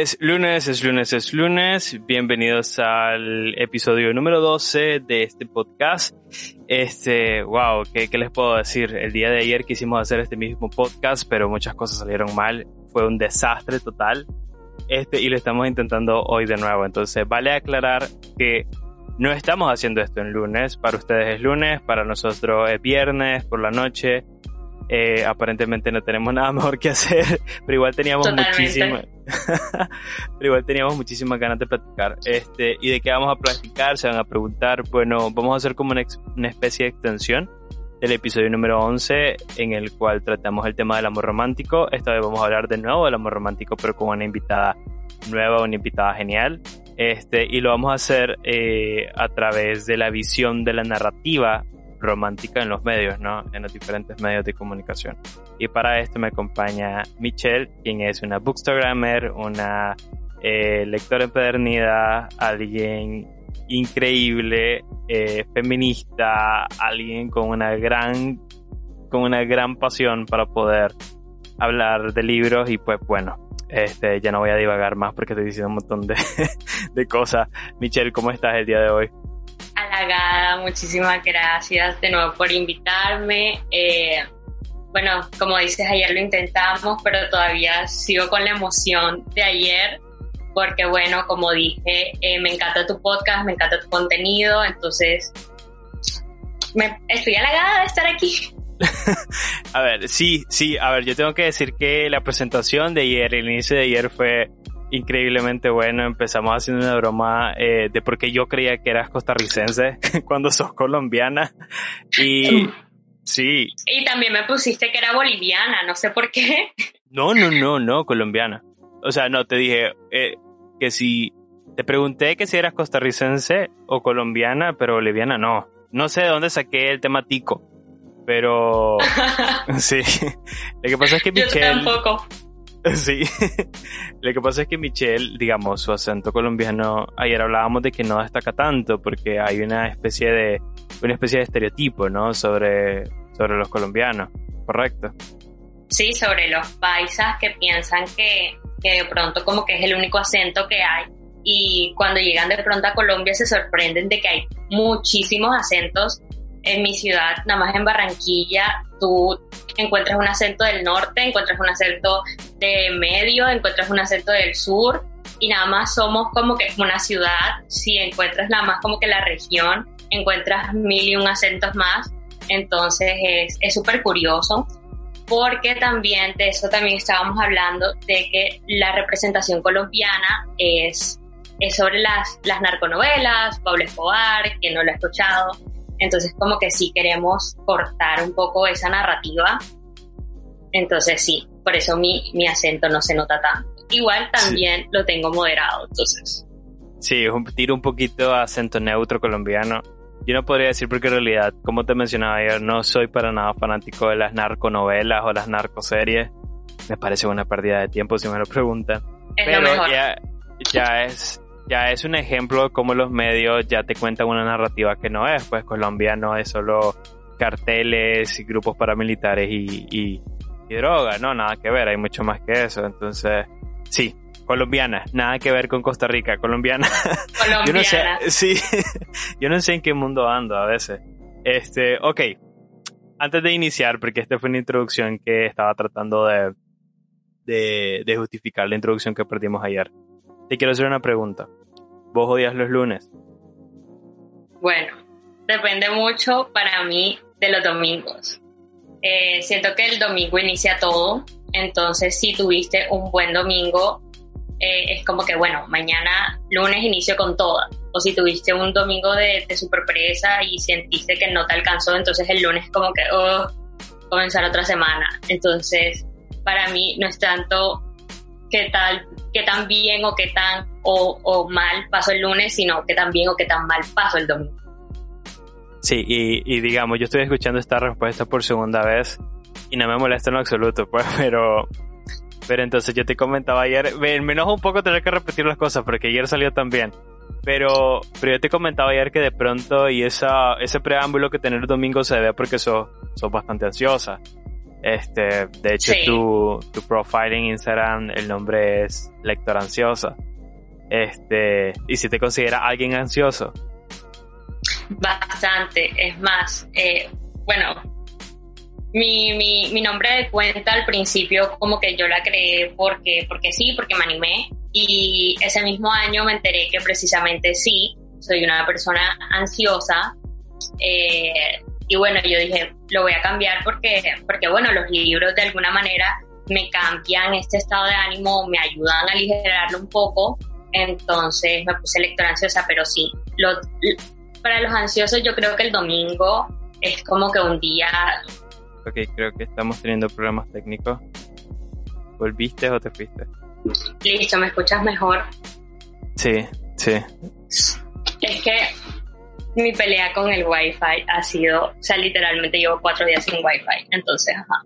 Es lunes, es lunes, es lunes. Bienvenidos al episodio número 12 de este podcast. Este, wow, ¿qué, ¿qué, les puedo decir? El día de ayer quisimos hacer este mismo podcast, pero muchas cosas salieron mal. Fue un desastre total. Este, y lo estamos intentando hoy de nuevo. Entonces, vale aclarar que no estamos haciendo esto en lunes. Para ustedes es lunes, para nosotros es viernes por la noche. Eh, aparentemente no tenemos nada mejor que hacer, pero igual teníamos muchísimas, pero igual teníamos muchísimas ganas de platicar. Este, y de qué vamos a platicar, se van a preguntar. Bueno, vamos a hacer como una, una especie de extensión del episodio número 11 en el cual tratamos el tema del amor romántico. Esta vez vamos a hablar de nuevo del amor romántico, pero con una invitada nueva, una invitada genial. Este, y lo vamos a hacer eh, a través de la visión de la narrativa romántica en los medios, ¿no? En los diferentes medios de comunicación. Y para esto me acompaña Michelle, quien es una bookstagrammer, una eh, lectora empedernida, alguien increíble, eh, feminista, alguien con una gran, con una gran pasión para poder hablar de libros y pues bueno, este, ya no voy a divagar más porque estoy diciendo un montón de, de cosas. Michelle, ¿cómo estás el día de hoy? Halagada, muchísimas gracias de nuevo por invitarme. Eh, bueno, como dices, ayer lo intentamos, pero todavía sigo con la emoción de ayer, porque bueno, como dije, eh, me encanta tu podcast, me encanta tu contenido, entonces me, estoy halagada de estar aquí. a ver, sí, sí, a ver, yo tengo que decir que la presentación de ayer, el inicio de ayer fue increíblemente bueno. Empezamos haciendo una broma eh, de por qué yo creía que eras costarricense cuando sos colombiana. Y sí. Y también me pusiste que era boliviana, no sé por qué. No, no, no, no, colombiana. O sea, no, te dije eh, que si te pregunté que si eras costarricense o colombiana, pero boliviana no. No sé de dónde saqué el temático, pero sí. Lo que pasa es que Michelle... Yo tampoco. Sí. Lo que pasa es que Michelle, digamos, su acento colombiano, ayer hablábamos de que no destaca tanto porque hay una especie de una especie de estereotipo, ¿no? Sobre sobre los colombianos, ¿correcto? Sí, sobre los paisas que piensan que, que de pronto como que es el único acento que hay y cuando llegan de pronto a Colombia se sorprenden de que hay muchísimos acentos en mi ciudad, nada más en Barranquilla, tú encuentras un acento del norte, encuentras un acento de medio, encuentras un acento del sur y nada más somos como que una ciudad, si encuentras nada más como que la región, encuentras mil y un acentos más, entonces es súper curioso porque también de eso también estábamos hablando de que la representación colombiana es, es sobre las, las narconovelas, Pablo Escobar, que no lo ha escuchado, entonces como que sí queremos cortar un poco esa narrativa. Entonces sí, por eso mi, mi acento no se nota tanto. Igual también lo tengo moderado, entonces. Sí, es un, tiro un poquito acento neutro colombiano. Yo no podría decir porque en realidad, como te mencionaba ayer, no soy para nada fanático de las narconovelas o las narcoseries. Me parece una pérdida de tiempo si me lo preguntan. Pero ya, ya es ya es un ejemplo de cómo los medios ya te cuentan una narrativa que no es, pues Colombia no es solo carteles y grupos paramilitares y, y, droga, no, nada que ver, hay mucho más que eso, entonces, sí, colombiana, nada que ver con Costa Rica, colombiana. Colombiana. yo no sé, sí, yo no sé en qué mundo ando a veces. Este, ok, antes de iniciar, porque esta fue una introducción que estaba tratando de, de, de justificar la introducción que perdimos ayer. Te quiero hacer una pregunta. ¿Vos odias los lunes? Bueno, depende mucho para mí de los domingos. Eh, siento que el domingo inicia todo, entonces si tuviste un buen domingo, eh, es como que, bueno, mañana lunes inicio con toda. O si tuviste un domingo de, de y sentiste que no te alcanzó, entonces el lunes como que, oh, comenzar otra semana. Entonces, para mí no es tanto qué tal qué tan bien o qué tan o mal paso el lunes, sino qué tan bien o qué tan mal paso el domingo. Sí, y, y digamos, yo estoy escuchando esta respuesta por segunda vez y no me molesta en lo absoluto, pues, pero pero entonces yo te comentaba ayer, me, enojo un poco tener que repetir las cosas porque ayer salió tan bien. Pero, pero yo te comentaba ayer que de pronto y esa, ese preámbulo que tener el domingo se debe porque sos, sos bastante ansiosa. Este, de hecho tu, tu profile en Instagram, el nombre es lector ansiosa. Este, y si te considera alguien ansioso. Bastante, es más, eh, bueno, mi, mi, mi, nombre de cuenta al principio como que yo la creé porque, porque sí, porque me animé. Y ese mismo año me enteré que precisamente sí, soy una persona ansiosa. Eh, y bueno, yo dije, lo voy a cambiar porque, porque bueno, los libros de alguna manera me cambian este estado de ánimo, me ayudan a aligerarlo un poco, entonces me puse lector ansiosa, pero sí, lo, para los ansiosos yo creo que el domingo es como que un día Ok, creo que estamos teniendo problemas técnicos. ¿Volviste o te fuiste? Listo, ¿me escuchas mejor? Sí, sí. Es que mi pelea con el Wi-Fi ha sido, o sea, literalmente llevo cuatro días sin Wi-Fi, entonces, ajá.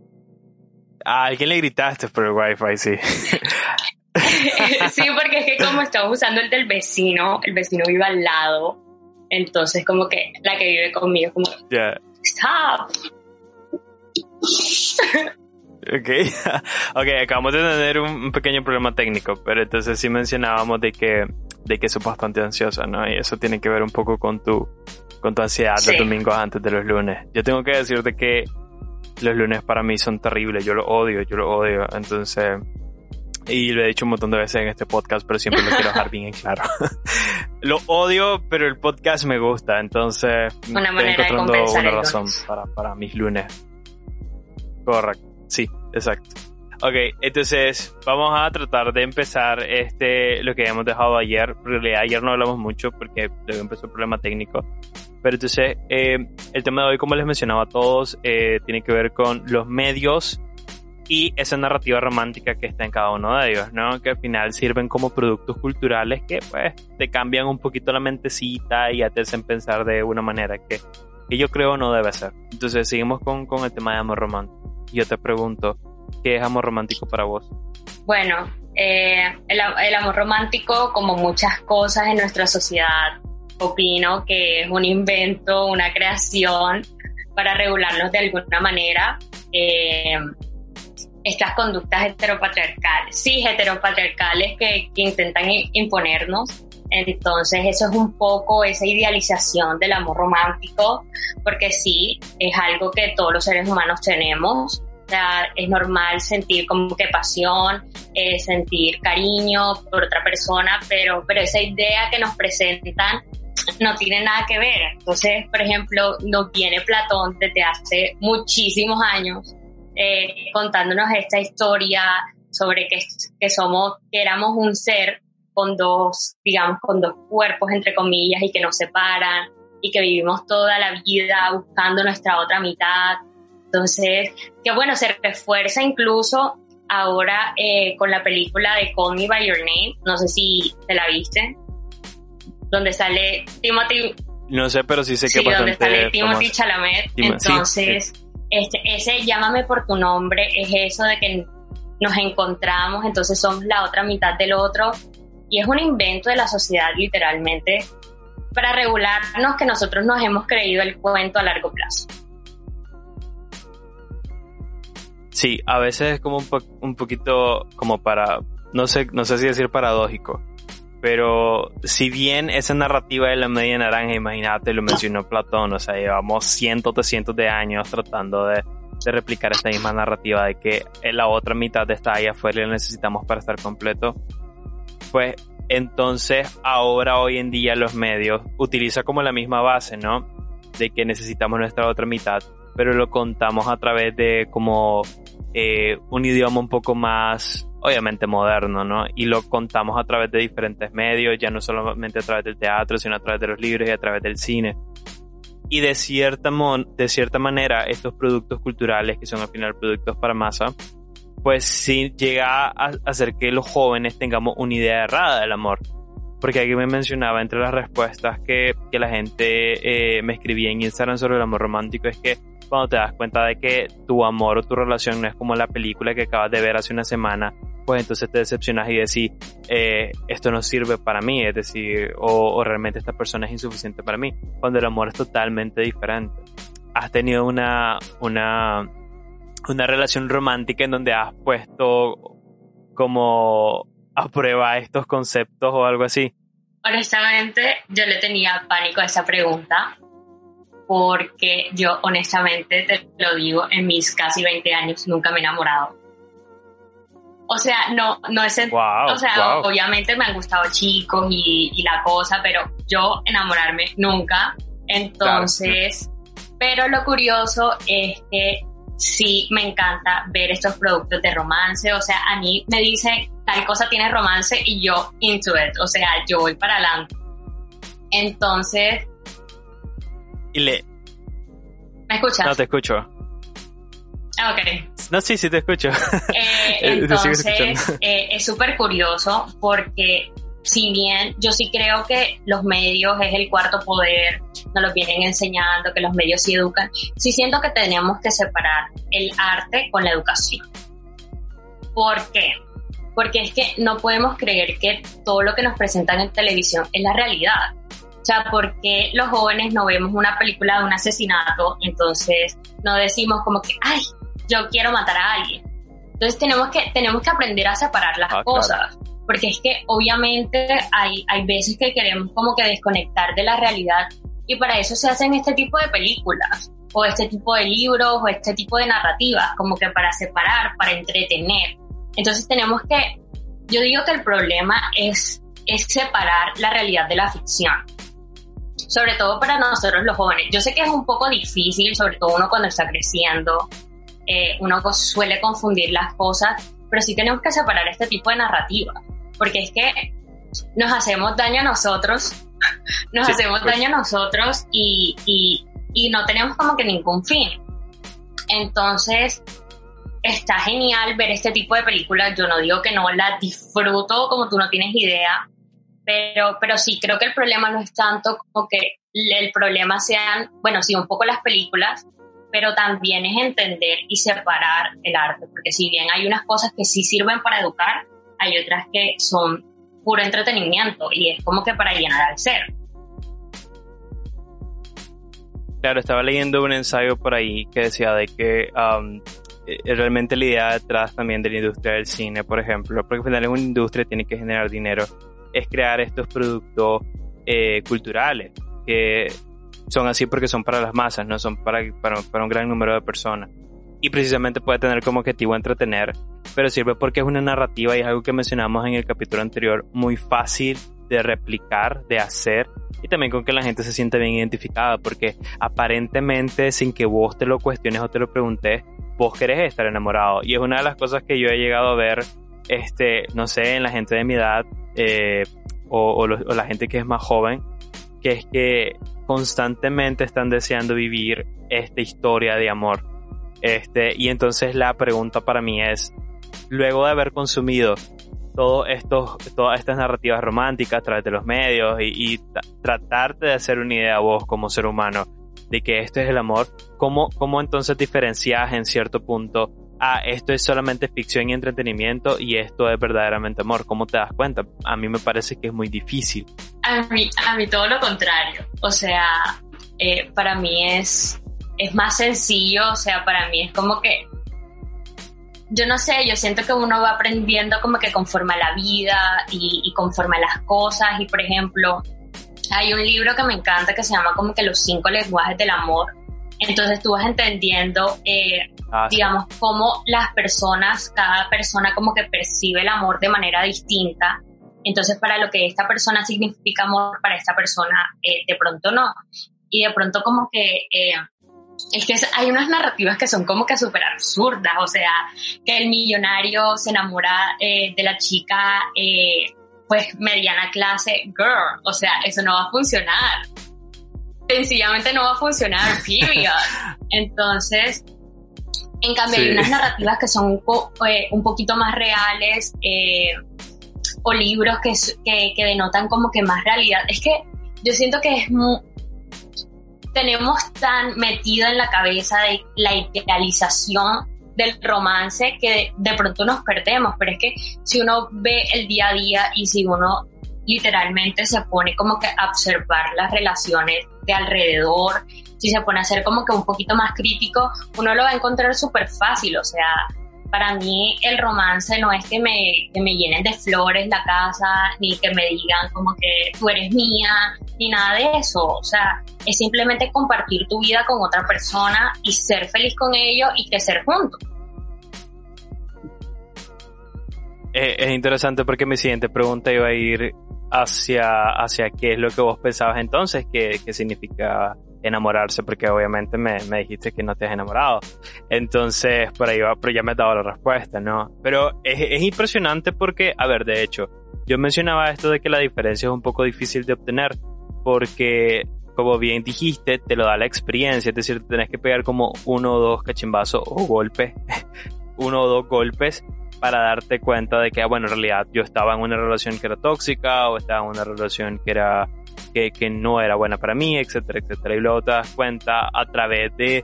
¿A alguien le gritaste por el Wi-Fi? Sí. sí, porque es que como estamos usando el del vecino, el vecino vive al lado, entonces como que la que vive conmigo como, yeah. stop, Ok, ok, acabamos de tener un, pequeño problema técnico, pero entonces sí mencionábamos de que, de que sos bastante ansiosa, ¿no? Y eso tiene que ver un poco con tu, con tu ansiedad de domingos antes de los lunes. Yo tengo que decirte que los lunes para mí son terribles, yo lo odio, yo lo odio, entonces, y lo he dicho un montón de veces en este podcast, pero siempre lo quiero dejar bien en claro. lo odio, pero el podcast me gusta, entonces una manera encontrando una razón para, para mis lunes. Correcto, sí, exacto. Ok, entonces vamos a tratar de empezar este, lo que habíamos dejado ayer. En realidad ayer no hablamos mucho porque luego empezó el problema técnico. Pero entonces eh, el tema de hoy, como les mencionaba a todos, eh, tiene que ver con los medios y esa narrativa romántica que está en cada uno de ellos, ¿no? Que al final sirven como productos culturales que pues te cambian un poquito la mentecita y te hacen pensar de una manera que, que yo creo no debe ser. Entonces seguimos con, con el tema de amor romántico yo te pregunto, ¿qué es amor romántico para vos? Bueno, eh, el, amor romántico, como muchas cosas en nuestra sociedad, opino que es un invento, una creación para regularnos de alguna manera. Eh, estas conductas heteropatriarcales, sí, heteropatriarcales que, que intentan imponernos. Entonces eso es un poco esa idealización del amor romántico, porque sí, es algo que todos los seres humanos tenemos, o sea, es normal sentir como que pasión, eh, sentir cariño por otra persona, pero, pero esa idea que nos presentan no tiene nada que ver. Entonces, por ejemplo, nos viene Platón desde hace muchísimos años eh, contándonos esta historia sobre que, que somos, que éramos un ser con dos, digamos, con dos cuerpos, entre comillas, y que nos separan, y que vivimos toda la vida buscando nuestra otra mitad, entonces, que bueno, se refuerza incluso ahora eh, con la película de Call Me By Your Name, no sé si te la viste, donde sale Timothy... No sé, pero sí sé que sí, donde sale Timothy Chalamet. Entonces, Este, ese Llámame por tu nombre es eso de que nos encontramos, entonces somos la otra mitad del otro y es un invento de la sociedad literalmente para regularnos que nosotros nos hemos creído el cuento a largo plazo. Sí, a veces es como un, un poquito como para, no sé, no sé si decir paradójico, pero si bien esa narrativa de la media naranja, imagínate, lo mencionó Platón, o sea, llevamos cientos de cientos de años tratando de, de replicar esta misma narrativa de que la otra mitad esta allá afuera la necesitamos para estar completo, pues entonces ahora hoy en día los medios utilizan como la misma base, ¿no? De que necesitamos nuestra otra mitad pero lo contamos a través de como eh, un idioma un poco más, obviamente moderno, ¿no? Y lo contamos a través de diferentes medios, ya no solamente a través del teatro, sino a través de los libros y a través del cine. Y de cierta, de cierta manera, estos productos culturales, que son al final productos para masa, pues sí llega a hacer que los jóvenes tengamos una idea errada del amor. Porque alguien me mencionaba entre las respuestas que, que la gente eh, me escribía en Instagram sobre el amor romántico es que cuando te das cuenta de que tu amor o tu relación no es como la película que acabas de ver hace una semana, pues entonces te decepcionas y decís, eh, esto no sirve para mí, es decir, o, o, realmente esta persona es insuficiente para mí, cuando el amor es totalmente diferente. Has tenido una, una, una relación romántica en donde has puesto como a prueba estos conceptos o algo así. Honestamente, yo le tenía pánico a esa pregunta porque yo honestamente te lo digo, en mis casi 20 años nunca me he enamorado. O sea, no, no es, o sea, obviamente me han gustado chicos y, y, la cosa, pero yo enamorarme nunca. Entonces, pero lo curioso es que sí me encanta ver estos productos de romance. O sea, a mí me dicen tal cosa tiene romance y yo into it. O sea, yo voy para adelante. Entonces, y le... ¿Me escuchas? No te escucho. Ah, ok. No, sí, sí te escucho. Eh, entonces, eh, es súper curioso porque si bien yo sí creo que los medios es el cuarto poder, nos lo vienen enseñando, que los medios sí educan, sí siento que tenemos que separar el arte con la educación. ¿Por qué? Porque es que no podemos creer que todo lo que nos presentan en televisión es la realidad. O sea, ¿por qué los jóvenes no vemos una película de un asesinato? Entonces no decimos como que, ay, yo quiero matar a alguien. Entonces tenemos que, tenemos que aprender a separar las ah, cosas. Porque es que obviamente hay, hay veces que queremos como que desconectar de la realidad y para eso se hacen este tipo de películas o este tipo de libros o este tipo de narrativas, como que para separar, para entretener. Entonces tenemos que, yo digo que el problema es, es separar la realidad de la ficción sobre todo para nosotros los jóvenes. Yo sé que es un poco difícil, sobre todo uno cuando está creciendo, eh, uno suele confundir las cosas, pero sí tenemos que separar este tipo de narrativa, porque es que nos hacemos daño a nosotros, nos hacemos pues. daño a nosotros y, y, y no tenemos como que ningún fin. Entonces, está genial ver este tipo de películas. Yo no digo que no la disfruto como tú no tienes idea, pero, pero sí, creo que el problema no es tanto como que el problema sean, bueno, sí, un poco las películas, pero también es entender y separar el arte, porque si bien hay unas cosas que sí sirven para educar, hay otras que son puro entretenimiento y es como que para llenar al ser. Claro, estaba leyendo un ensayo por ahí que decía de que um, eh, realmente la idea detrás también de la industria del cine, por ejemplo, porque al final es una industria tiene que generar dinero es crear estos productos eh, culturales que son así porque son para las masas, no son para, para, un gran número de personas. Y precisamente puede tener como objetivo entretener, pero sirve porque es una narrativa y es algo que mencionamos en el capítulo anterior, muy fácil de replicar, de hacer y también con que la gente se siente bien identificada, porque aparentemente sin que vos te lo cuestiones o te lo preguntes, vos querés estar enamorado. Y es una de las cosas que yo he llegado a ver, este, no sé, en la gente de mi edad, eh, o, la gente que es más joven, que es que constantemente están deseando vivir esta historia de amor. Este, y entonces la pregunta para mí es, luego de haber consumido todo estos, todas estas narrativas románticas a través de los medios y, y tratarte de hacer una idea vos como ser humano de que esto es el amor, ¿cómo, cómo entonces diferencias en cierto punto esto es solamente ficción y entretenimiento y esto es verdaderamente amor. ¿Cómo te das cuenta? A mí me parece que es muy difícil. A mí, a mí todo lo contrario. O sea, eh, para mí es, es más sencillo, o sea, para mí es como que yo no sé, yo siento que uno va aprendiendo como que conforme a la vida y, y, conforme a las cosas. Y por ejemplo, hay un libro que me encanta que se llama como que Los cinco lenguajes del amor. Entonces tú vas entendiendo, eh, ah, digamos, cómo las personas, cada persona como que percibe el amor de manera distinta. Entonces para lo que esta persona significa amor, para esta persona eh, de pronto no. Y de pronto como que... Eh, es que hay unas narrativas que son como que súper absurdas, o sea, que el millonario se enamora de la chica, pues mediana clase, girl, o sea, eso no va a funcionar sencillamente no va a funcionar, period. Entonces, En cambio, hay unas narrativas que son un, eh, poquito más reales eh, o libros que, que, denotan como que más realidad. Es que yo siento que es muy, tenemos tan metido en la cabeza de la idealización del romance que de, pronto nos perdemos, pero es que si uno ve el día a día y si uno literalmente se pone como que a observar las relaciones de alrededor, si se pone a ser como que un poquito más crítico, uno lo va a encontrar súper fácil, o sea, para mí el romance no es que me, que me llenen de flores la casa, ni que me digan como que tú eres mía, ni nada de eso. O sea, es simplemente compartir tu vida con otra persona y ser feliz con ellos y crecer juntos. Eh, es interesante porque mi siguiente pregunta iba a ir hacia, hacia qué es lo que vos pensabas entonces, qué, qué significa enamorarse, porque obviamente me, me, dijiste que no te has enamorado. Entonces, por ahí va, pero ya me has dado la respuesta, ¿no? Pero es, es impresionante porque, a ver, de hecho, yo mencionaba esto de que la diferencia es un poco difícil de obtener, porque, como bien dijiste, te lo da la experiencia, es decir, tenés que pegar como uno o dos cachimbazos o golpes, uno o dos golpes para darte cuenta de que, ah, bueno, en realidad yo estaba en una relación que era tóxica o estaba en una relación que era que, que no era buena para mí, etcétera, etcétera. Y luego te das cuenta a través de,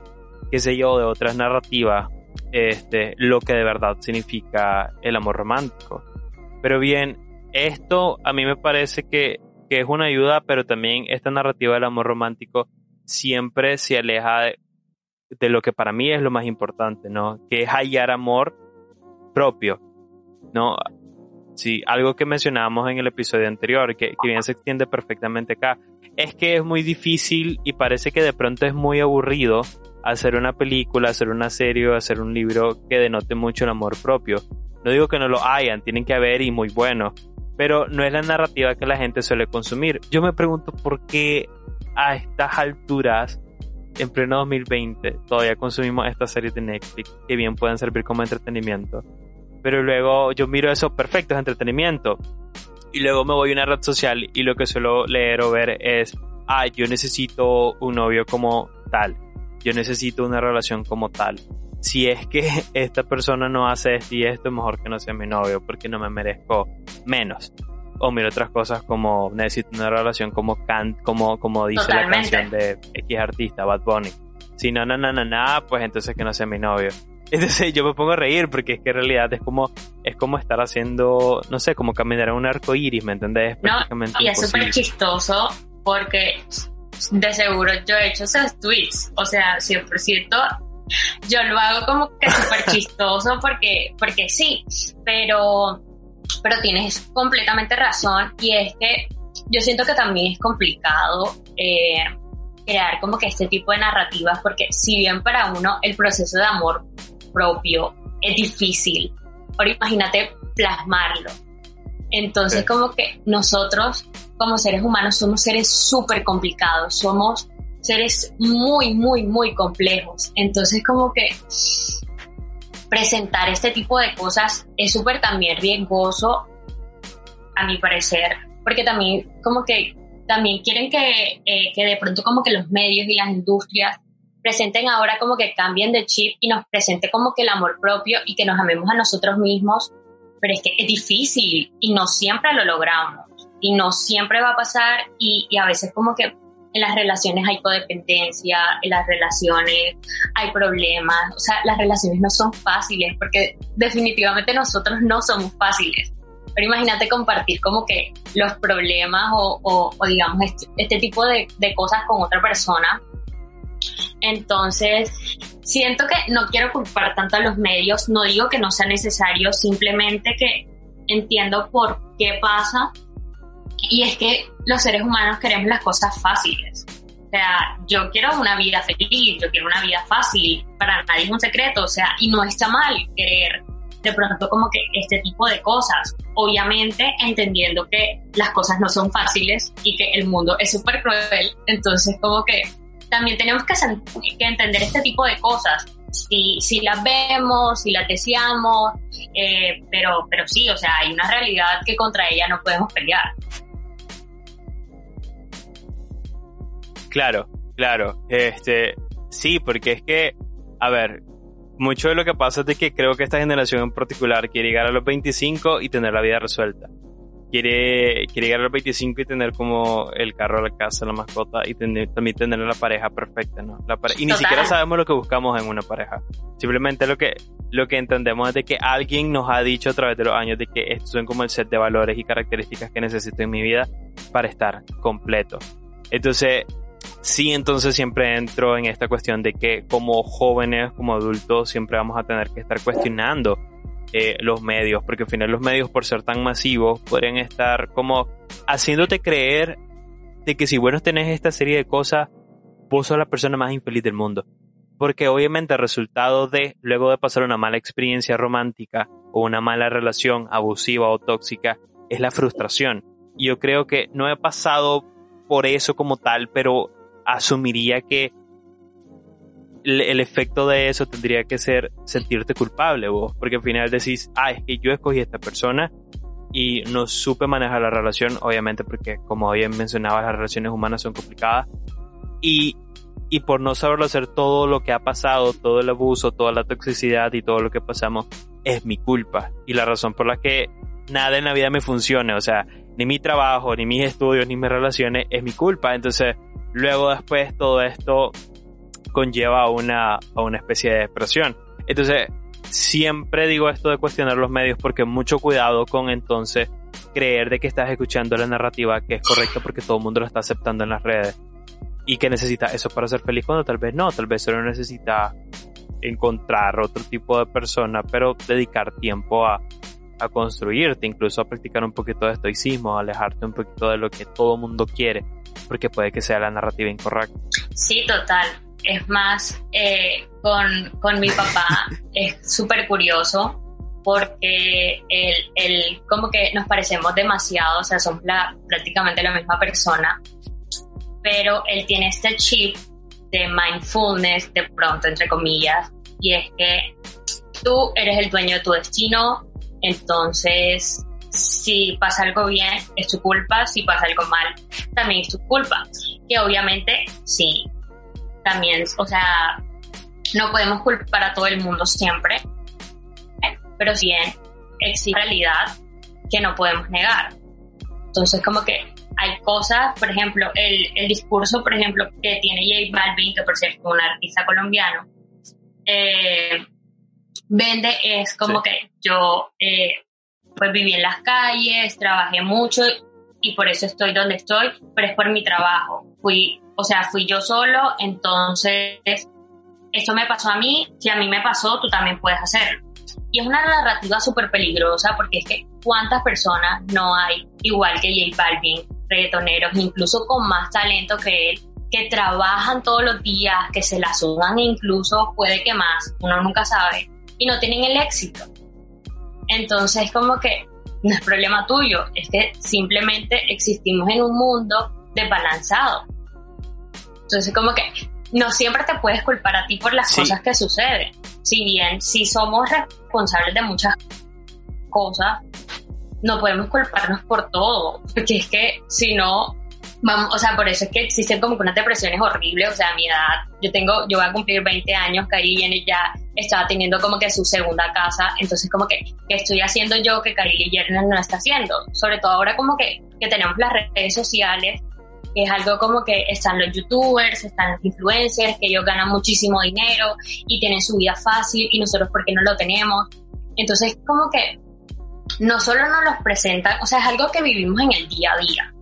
qué sé yo, de otras narrativas, este, lo que de verdad significa el amor romántico. Pero bien, esto a mí me parece que, que es una ayuda, pero también esta narrativa del amor romántico siempre se aleja de, de lo que para mí es lo más importante, ¿no? Que es hallar amor propio, ¿no? Sí, algo que mencionábamos en el episodio anterior, que, que bien se extiende perfectamente acá, es que es muy difícil y parece que de pronto es muy aburrido hacer una película, hacer una serie hacer un libro que denote mucho el amor propio. No digo que no lo hayan, tienen que haber y muy bueno, pero no es la narrativa que la gente suele consumir. Yo me pregunto por qué a estas alturas, en pleno 2020, todavía consumimos estas series de Netflix que bien pueden servir como entretenimiento pero luego yo miro eso, perfecto, es entretenimiento. Y luego me voy a una red social y lo que suelo leer o ver es, ah, yo necesito un novio como tal, yo necesito una relación como tal. Si es que esta persona no hace esto y esto, mejor que no sea mi novio, porque no me merezco menos. O miro otras cosas como necesito una relación como como, como dice la canción de X artista, Bad Bunny. Si no, no, no, no, no, pues entonces que no sea mi novio. Entonces yo me pongo a reír porque es que en realidad es como, es como estar haciendo, no sé, como caminar en un arco iris, ¿me entendés? No, y es súper chistoso porque de seguro yo he hecho esos tweets, o sea, 100%. Yo lo hago como que súper chistoso porque, porque sí, pero, pero tienes completamente razón y es que yo siento que también es complicado eh, crear como que este tipo de narrativas porque si bien para uno el proceso de amor propio es difícil. Ahora imagínate plasmarlo. Entonces como que nosotros como seres humanos somos seres súper complicados, somos seres muy, muy, muy complejos. Entonces como que presentar este tipo de cosas es súper también riesgoso, a mi parecer, porque también como que también quieren que, eh, que de pronto como que los medios y las industrias presenten ahora como que cambien de chip y nos presente como que el amor propio y que nos amemos a nosotros mismos, pero es que es difícil y no siempre lo logramos y no siempre va a pasar y, a veces como que en las relaciones hay codependencia, en las relaciones hay problemas, o sea, las relaciones no son fáciles porque definitivamente nosotros no somos fáciles. Pero imagínate compartir como que los problemas o, o, digamos este, este tipo de, de cosas con otra persona entonces, siento que no quiero culpar tanto a los medios, no digo que no sea necesario, simplemente que entiendo por qué pasa y es que los seres humanos queremos las cosas fáciles. O sea, yo quiero una vida feliz, yo quiero una vida fácil, para nadie es un secreto, o sea, y no está mal querer de pronto como que este tipo de cosas. Obviamente entendiendo que las cosas no son fáciles y que el mundo es súper cruel, entonces como que también tenemos que, entender este tipo de cosas. Si, las vemos, si las deseamos, eh, pero, pero sí, o sea, hay una realidad que contra ella no podemos pelear. Claro, claro. Este, sí, porque es que, a ver, mucho de lo que pasa es de que creo que esta generación en particular quiere llegar a los 25 y tener la vida resuelta. Quiere, quiere llegar a los 25 y tener como el carro, la casa, la mascota y tener, también tener la pareja perfecta, ¿no? La y ni siquiera sabemos lo que buscamos en una pareja. Simplemente lo que, lo que entendemos es de que alguien nos ha dicho a través de los años de que estos son como el set de valores y características que necesito en mi vida para estar completo. Entonces, sí, entonces siempre entro en esta cuestión de que como jóvenes, como adultos, siempre vamos a tener que estar cuestionando eh, los medios, porque al final los medios, por ser tan masivos, podrían estar como haciéndote creer de que si bueno tenés esta serie de cosas, vos sos la persona más infeliz del mundo. Porque obviamente el resultado de, luego de pasar una mala experiencia romántica o una mala relación abusiva o tóxica, es la frustración. Y yo creo que no he pasado por eso como tal, pero asumiría que el, efecto de eso tendría que ser sentirte culpable vos, porque al final decís, ah, es que yo escogí a esta persona y no supe manejar la relación, obviamente porque como bien mencionaba, las relaciones humanas son complicadas y, y por no saberlo hacer todo lo que ha pasado, todo el abuso, toda la toxicidad y todo lo que pasamos, es mi culpa y la razón por la que nada en la vida me funcione, o sea, ni mi trabajo, ni mis estudios, ni mis relaciones, es mi culpa. Entonces, luego después todo esto conlleva a una, a una especie de depresión. Entonces, siempre digo esto de cuestionar los medios porque mucho cuidado con entonces creer de que estás escuchando la narrativa que es correcta porque todo el mundo lo está aceptando en las redes y que necesita eso para ser feliz cuando tal vez no, tal vez solo necesita encontrar otro tipo de persona, pero dedicar tiempo a, a construirte, incluso a practicar un poquito de estoicismo, a alejarte un poquito de lo que todo el mundo quiere, porque puede que sea la narrativa incorrecta. Sí, total. Es más, eh, con, con, mi papá es súper curioso porque él, él, como que nos parecemos demasiado, o sea, somos la, prácticamente la misma persona, pero él tiene este chip de mindfulness, de pronto, entre comillas, y es que tú eres el dueño de tu destino, entonces si pasa algo bien es tu culpa, si pasa algo mal también es tu culpa. Que obviamente sí, también, o sea, no podemos culpar a todo el mundo siempre, pero sí existe realidad que no podemos negar. Entonces, como que hay cosas, por ejemplo, el, el discurso, por ejemplo, que tiene J Balvin, que por cierto es un artista colombiano, eh, vende es como que yo eh, pues viví en las calles, trabajé mucho y por eso estoy donde estoy, pero es por mi trabajo. Fui, o sea, fui yo solo, entonces esto me pasó a mí, si a mí me pasó, tú también puedes hacerlo. Y es una narrativa súper peligrosa porque es que cuántas personas no hay, igual que J Balvin, reggaetoneros, incluso con más talento que él, que trabajan todos los días, que se la sudan e incluso puede que más, uno nunca sabe, y no tienen el éxito. Entonces, como que no es problema tuyo, es que simplemente existimos en un mundo desbalanzado. Entonces, como que no siempre te puedes culpar a ti por las cosas que suceden. Si bien si somos responsables de muchas cosas, no podemos culparnos por todo, porque es que si no, o sea, por eso es que existen como que unas depresiones horribles, o sea, a mi edad, yo tengo, yo voy a cumplir 20 años, Cari viene ya estaba teniendo como que su segunda casa, entonces como que, ¿qué estoy haciendo yo que Cari Yernes no está haciendo? Sobre todo ahora como que, que tenemos las redes sociales, que es algo como que están los youtubers, están los influencers, que ellos ganan muchísimo dinero y tienen su vida fácil y nosotros ¿por qué no lo tenemos? Entonces como que no solo nos los presentan, o sea, es algo que vivimos en el día a día.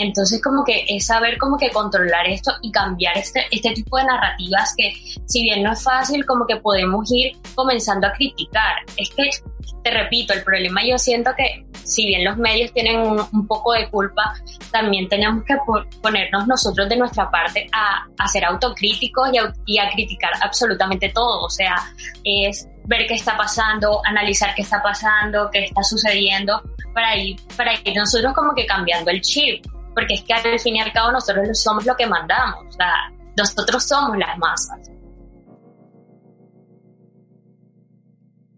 Entonces, como que es saber como que controlar esto y cambiar este, este tipo de narrativas que, si bien no es fácil, como que podemos ir comenzando a criticar. Es que, te repito, el problema yo siento que, si bien los medios tienen un, poco de culpa, también tenemos que ponernos nosotros de nuestra parte a, a ser autocríticos y a, y a criticar absolutamente todo. O sea, es ver qué está pasando, analizar qué está pasando, qué está sucediendo, para ir, para ir nosotros como que cambiando el chip porque es que al fin y al cabo nosotros somos lo que mandamos, o sea, nosotros somos las masas.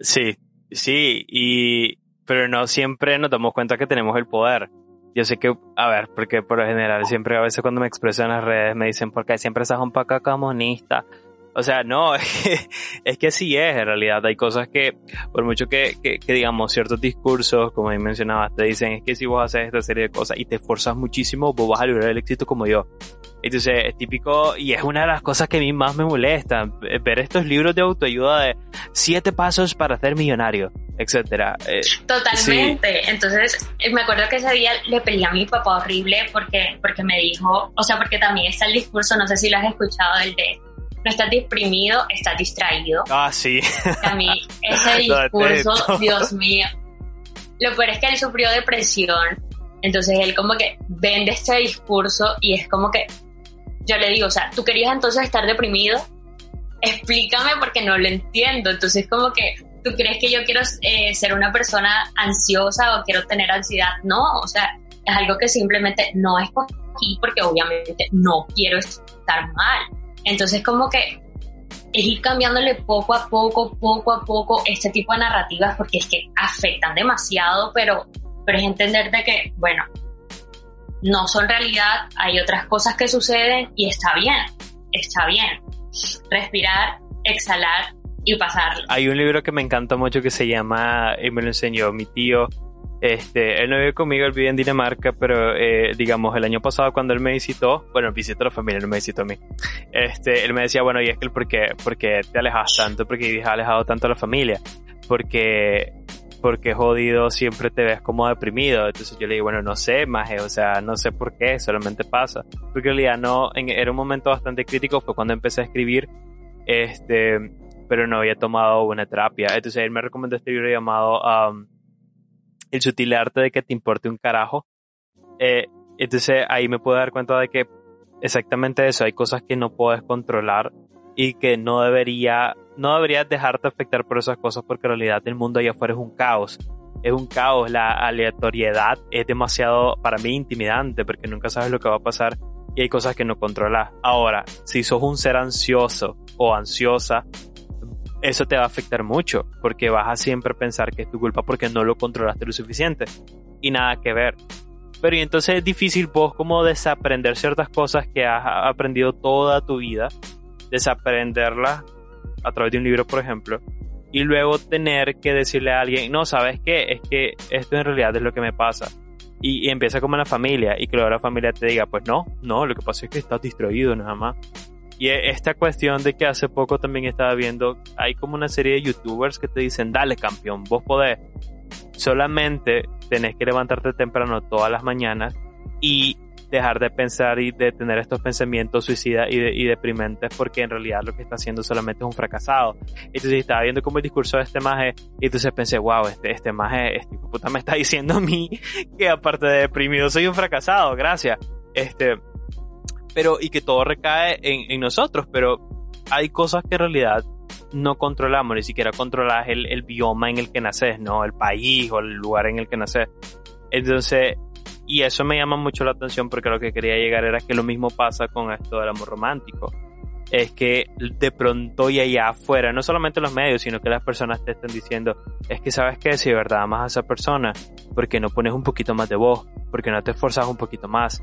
Sí, sí, y pero no siempre nos damos cuenta que tenemos el poder. Yo sé que, a ver, porque por lo general siempre a veces cuando me expreso en las redes me dicen, porque siempre estás un poco comunista. O sea, no, es que, es que así es, en realidad. Hay cosas que, por mucho que, que, que, digamos, ciertos discursos, como mencionabas, te dicen, es que si vos haces esta serie de cosas y te esforzas muchísimo, vos vas a lograr el éxito como yo. Entonces, es típico, y es una de las cosas que a mí más me molesta, ver estos libros de autoayuda de siete pasos para ser millonario, etcétera. Eh, Totalmente. Sí. Entonces, me acuerdo que ese día le peleé a mi papá horrible porque, porque me dijo, o sea, porque también está el discurso, no sé si lo has escuchado, el de no estás deprimido, estás distraído. Ah, sí. A mí ese discurso, Dios mío. Lo peor es que él sufrió depresión, entonces él como que vende este discurso y es como que yo le digo, o sea, ¿tú querías entonces estar deprimido? Explícame porque no lo entiendo. Entonces como que, ¿tú crees que yo quiero eh, ser una persona ansiosa o quiero tener ansiedad? No, o sea, es algo que simplemente no escogí porque obviamente no quiero estar mal. Entonces como que es ir cambiándole poco a poco, poco a poco este tipo de narrativas porque es que afectan demasiado, pero, pero es entender de que, bueno, no son realidad, hay otras cosas que suceden y está bien, está bien. Respirar, exhalar y pasarlo. Hay un libro que me encanta mucho que se llama, y me lo enseñó mi tío, este, él no vive conmigo, él vive en Dinamarca, pero eh, digamos, el año pasado cuando él me visitó, bueno, visitó a la familia, no me visitó a mí, este, él me decía, bueno, y es que, ¿por qué, por qué te alejas tanto? ¿Por qué has alejado tanto a la familia? Porque, porque jodido siempre te ves como deprimido. Entonces yo le digo, bueno, no sé, maje, o sea, no sé por qué, solamente pasa. Porque en realidad no, en, era un momento bastante crítico, fue cuando empecé a escribir, este, pero no había tomado una terapia. Entonces él me recomendó este libro llamado, um, el sutil arte de que te importe un carajo. Eh, entonces ahí me puedo dar cuenta de que exactamente eso, hay cosas que no puedes controlar y que no debería, no deberías dejarte afectar por esas cosas porque en realidad el mundo allá afuera es un caos. Es un caos, la aleatoriedad es demasiado para mí intimidante porque nunca sabes lo que va a pasar y hay cosas que no controlas. Ahora, si sos un ser ansioso o ansiosa, eso te va a afectar mucho, porque vas a siempre pensar que es tu culpa porque no lo controlaste lo suficiente. Y nada que ver. Pero y entonces es difícil vos como desaprender ciertas cosas que has aprendido toda tu vida, desaprenderlas a través de un libro, por ejemplo, y luego tener que decirle a alguien, no, ¿sabes qué? Es que esto en realidad es lo que me pasa. Y, empieza como en la familia, y que luego la familia te diga, pues no, no, lo que pasa es que estás distraído nada más. Y esta cuestión de que hace poco también estaba viendo, hay como una serie de youtubers que te dicen, dale campeón, vos podés. Solamente tenés que levantarte temprano todas las mañanas y dejar de pensar y de tener estos pensamientos suicidas y, y, deprimentes porque en realidad lo que está haciendo solamente es un fracasado. Entonces estaba viendo como el discurso de este maje y entonces pensé, wow, este, este maje, este puta me está diciendo a mí que aparte de deprimido soy un fracasado, gracias. Este, pero y que todo recae en, nosotros, pero hay cosas que en realidad no controlamos, ni siquiera controlas el, bioma en el que naces, ¿no? El país o el lugar en el que naces. Entonces, y eso me llama mucho la atención porque lo que quería llegar era que lo mismo pasa con esto del amor romántico. Es que de pronto y allá afuera, no solamente los medios, sino que las personas te estén diciendo, es que sabes que si de verdad amas a esa persona, porque no pones un poquito más de voz, porque no te esforzas un poquito más,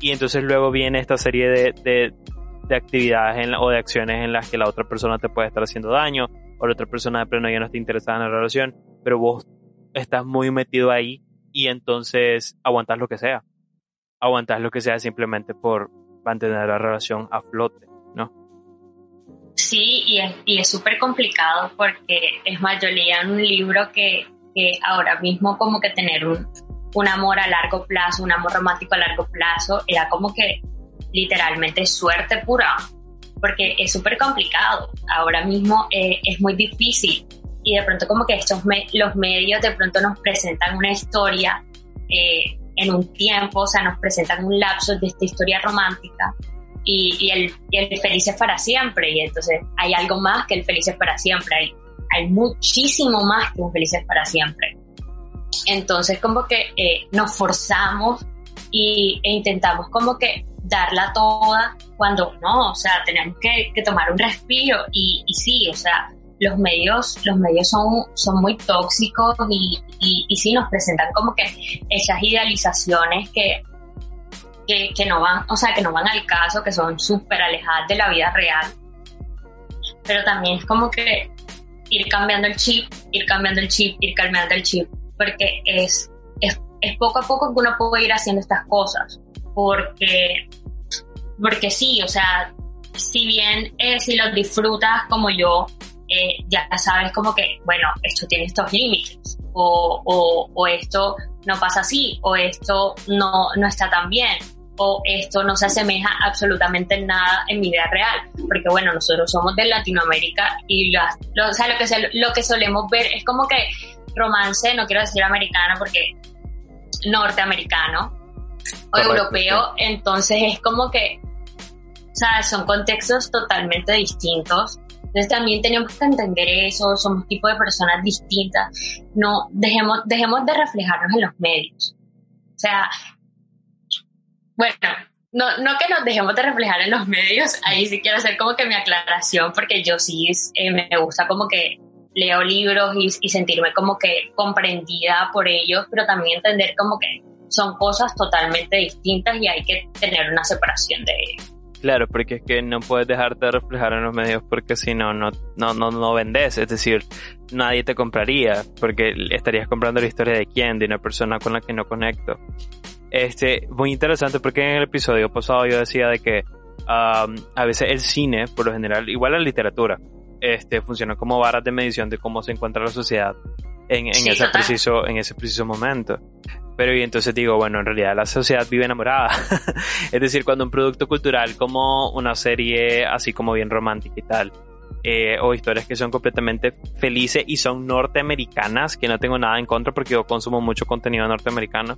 y entonces luego viene esta serie de, de, de actividades en, o de acciones en las que la otra persona te puede estar haciendo daño o la otra persona de pleno ya no está interesada en la relación, pero vos estás muy metido ahí y entonces aguantas lo que sea. Aguantas lo que sea simplemente por mantener la relación a flote, ¿no? Sí, y es y súper complicado porque es más, yo un libro que, que ahora mismo como que tener un, un amor a largo plazo, un amor romántico a largo plazo, era como que literalmente suerte pura, porque es súper complicado. Ahora mismo eh, es muy difícil y de pronto como que estos los medios de pronto nos presentan una historia eh, en un tiempo, o sea, nos presentan un lapso de esta historia romántica y, y, el, y el feliz es para siempre y entonces hay algo más que el feliz es para siempre, hay, hay muchísimo más que un feliz es para siempre. Entonces como que eh, nos forzamos y, e intentamos como que darla toda cuando no, o sea, tenemos que, que tomar un respiro y, y, sí, o sea, los medios, los medios son, son muy tóxicos y, y, y sí nos presentan como que esas idealizaciones que, que, que, no van, o sea, que no van al caso, que son súper alejadas de la vida real. pero también es como que ir cambiando el chip, ir cambiando el chip, ir cambiando el chip, porque es, es, es poco a poco que uno puede ir haciendo estas cosas, porque, porque sí, o sea, si bien eh, si los disfrutas como yo, eh, ya sabes como que, bueno, esto tiene estos límites, o, o, o, esto no pasa así, o esto no, no está tan bien, o esto no se asemeja absolutamente en nada en mi vida real, porque bueno, nosotros somos de Latinoamérica y las, lo, o sea, lo, que lo que solemos ver es como que romance, no quiero decir americano porque norteamericano o europeo, entonces es como que, o sea, son contextos totalmente distintos. Entonces también tenemos que entender eso, somos tipo de personas distintas, no dejemos, dejemos de reflejarnos en los medios. O sea, bueno, no, no que nos dejemos de reflejar en los medios, ahí sí quiero hacer como que mi aclaración, porque yo sí eh, me gusta como que leo libros y, y, sentirme como que comprendida por ellos, pero también entender como que son cosas totalmente distintas y hay que tener una separación de ellos. Claro, porque es que no puedes dejarte de reflejar en los medios porque si no, no, no, no, vendes. Es decir, nadie te compraría porque estarías comprando la historia de quién, de una persona con la que no conecto. Este, muy interesante porque en el episodio pasado yo decía de que um, a veces el cine, por lo general, igual la literatura, este, funciona como varas de medición de cómo se encuentra la sociedad en, en ese preciso, en ese preciso momento. Pero y entonces digo, bueno, en realidad la sociedad vive enamorada. es decir, cuando un producto cultural como una serie así como bien romántica y tal, eh, o historias que son completamente felices y son norteamericanas, que no tengo nada en contra porque yo consumo mucho contenido norteamericano,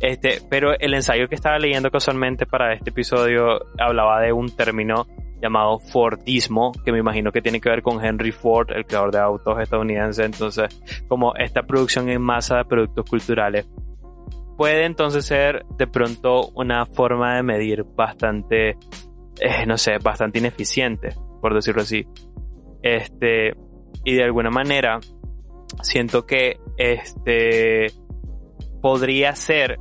este, pero el ensayo que estaba leyendo casualmente para este episodio hablaba de un término llamado Fordismo, que me imagino que tiene que ver con Henry Ford, el creador de autos estadounidense. Entonces, como esta producción en masa de productos culturales puede entonces ser de pronto una forma de medir bastante, eh, no sé, bastante ineficiente, por decirlo así. Este, y de alguna manera, siento que este podría ser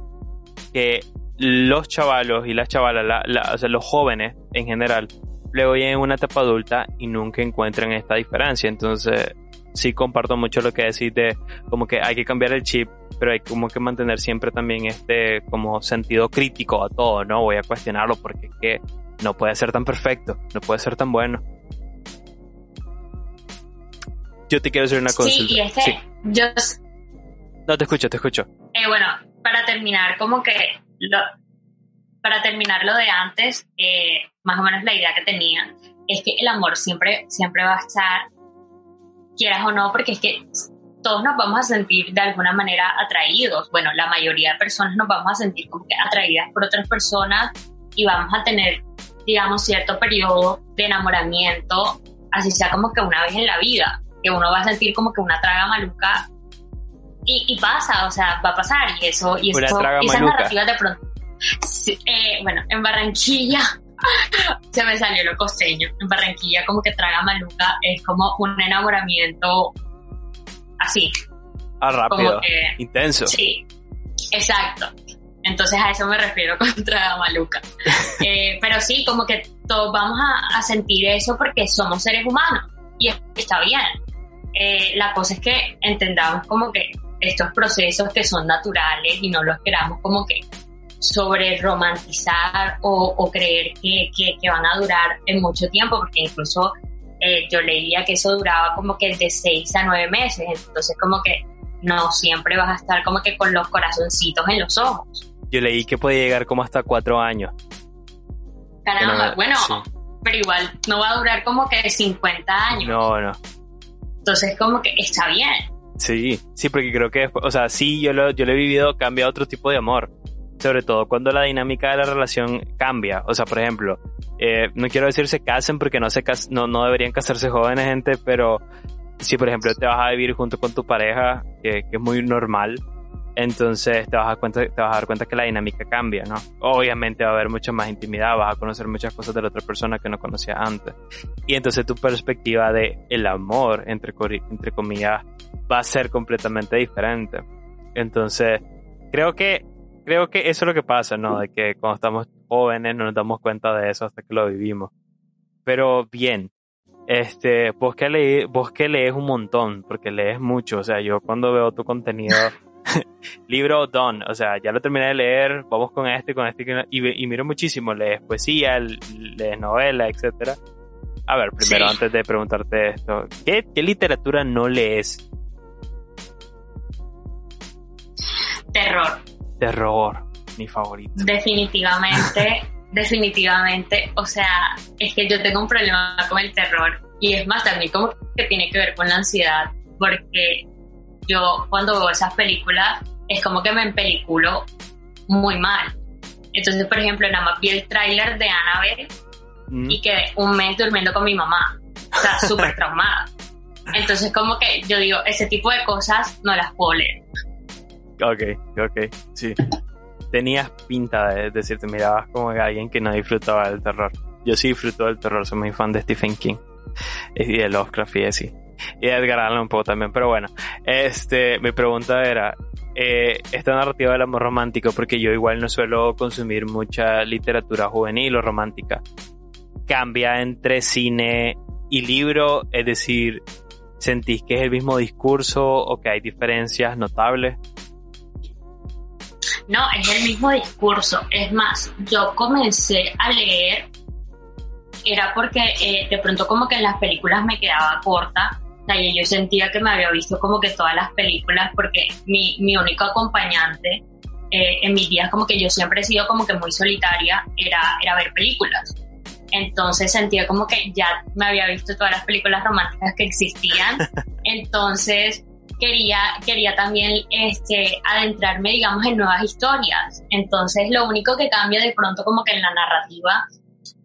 que los chavalos y las chavalas, o sea, los jóvenes en general, luego lleguen a una etapa adulta y nunca encuentren esta diferencia. Entonces, sí comparto mucho lo que decís de como que hay que cambiar el chip, pero hay como que mantener siempre también este como sentido crítico a todo, ¿no? Voy a cuestionarlo porque es que no puede ser tan perfecto, no puede ser tan bueno. Yo te quiero hacer una consulta. Sí, y es que yo... No, te escucho, te escucho. Eh, bueno, para terminar, como que lo, para terminar lo de antes, eh, más o menos la idea que tenía es que el amor siempre, siempre va a estar, quieras o no, porque es que todos nos vamos a sentir de alguna manera atraídos. Bueno, la mayoría de personas nos vamos a sentir como que atraídas por otras personas y vamos a tener, digamos, cierto periodo de enamoramiento, así sea como que una vez en la vida, que uno va a sentir como que una traga maluca y, pasa, o sea, va a pasar y eso, y eso, esas narrativas de pronto. Eh, bueno, en Barranquilla se me salió lo costeño. En Barranquilla como que traga maluca es como un enamoramiento así. Ah, rápido. intenso. Sí, exacto. Entonces a eso me refiero con traga maluca. Eh, pero sí, como que todos vamos a, a, sentir eso porque somos seres humanos y está bien. Eh, la cosa es que entendamos como que estos procesos que son naturales y no los queramos como que sobre romantizar o, o creer que, que, que, van a durar en mucho tiempo, porque incluso eh, yo leía que eso duraba como que de seis a nueve meses, entonces como que no siempre vas a estar como que con los corazoncitos en los ojos. Yo leí que puede llegar como hasta cuatro años. Caramba, bueno, pero igual no va a durar como que 50 años. No, no. Entonces como que está bien. Sí, sí, porque creo que, o sea, sí, yo lo, yo lo he vivido, cambia otro tipo de amor. Sobre todo cuando la dinámica de la relación cambia. O sea, por ejemplo, eh, no quiero decir se casen porque no, se no, no deberían casarse jóvenes, gente, pero si por ejemplo te vas a vivir junto con tu pareja, que, que es muy normal, entonces te vas, a cuenta, te vas a dar cuenta que la dinámica cambia, ¿no? Obviamente va a haber mucha más intimidad, vas a conocer muchas cosas de la otra persona que no conocía antes. Y entonces tu perspectiva de el amor, entre, entre comillas, va a ser completamente diferente. Entonces, creo que, creo que eso es lo que pasa, ¿no? De que cuando estamos jóvenes no nos damos cuenta de eso hasta que lo vivimos. Pero bien, Este, vos que, leí, vos que lees un montón, porque lees mucho, o sea, yo cuando veo tu contenido, libro done, o sea, ya lo terminé de leer, vamos con este, con este, y, y miro muchísimo, lees poesía, lees novela, etcétera. A ver, primero, antes de preguntarte esto, ¿qué, ¿qué literatura no lees? Terror. Terror, mi favorito. Definitivamente, definitivamente. O sea, es que yo tengo un problema con el terror. Y es más, también como que tiene que ver con la ansiedad. Porque yo cuando veo esas películas, es como que me empeliculo muy mal. Entonces, por ejemplo, nada más vi el tráiler de Annabelle mm. y quedé un mes durmiendo con mi mamá. O sea, súper traumada. Entonces, como que yo digo, ese tipo de cosas no las puedo leer. Ok, ok, sí. Tenías pinta de decirte, mirabas como alguien que no disfrutaba del terror. Yo sí disfruto del terror, soy muy fan de Stephen King y de Lovecraft y así. Y de Edgar Allan poco también, pero bueno, este, mi pregunta era, eh, esta narrativa del amor romántico, porque yo igual no suelo consumir mucha literatura juvenil o romántica, cambia entre cine y libro, es decir, ¿sentís que es el mismo discurso o que hay diferencias notables? No, es el mismo discurso. Es más, yo comencé a leer, era porque eh, de pronto como que en las películas me quedaba corta. O sea, yo sentía que me había visto como que todas las películas porque mi, mi único acompañante eh, en mis días como que yo siempre he sido como que muy solitaria, era, era ver películas. Entonces sentía como que ya me había visto todas las películas románticas que existían. Entonces quería, quería también este, adentrarme, digamos, en nuevas historias. Entonces, lo único que cambia de pronto como que en la narrativa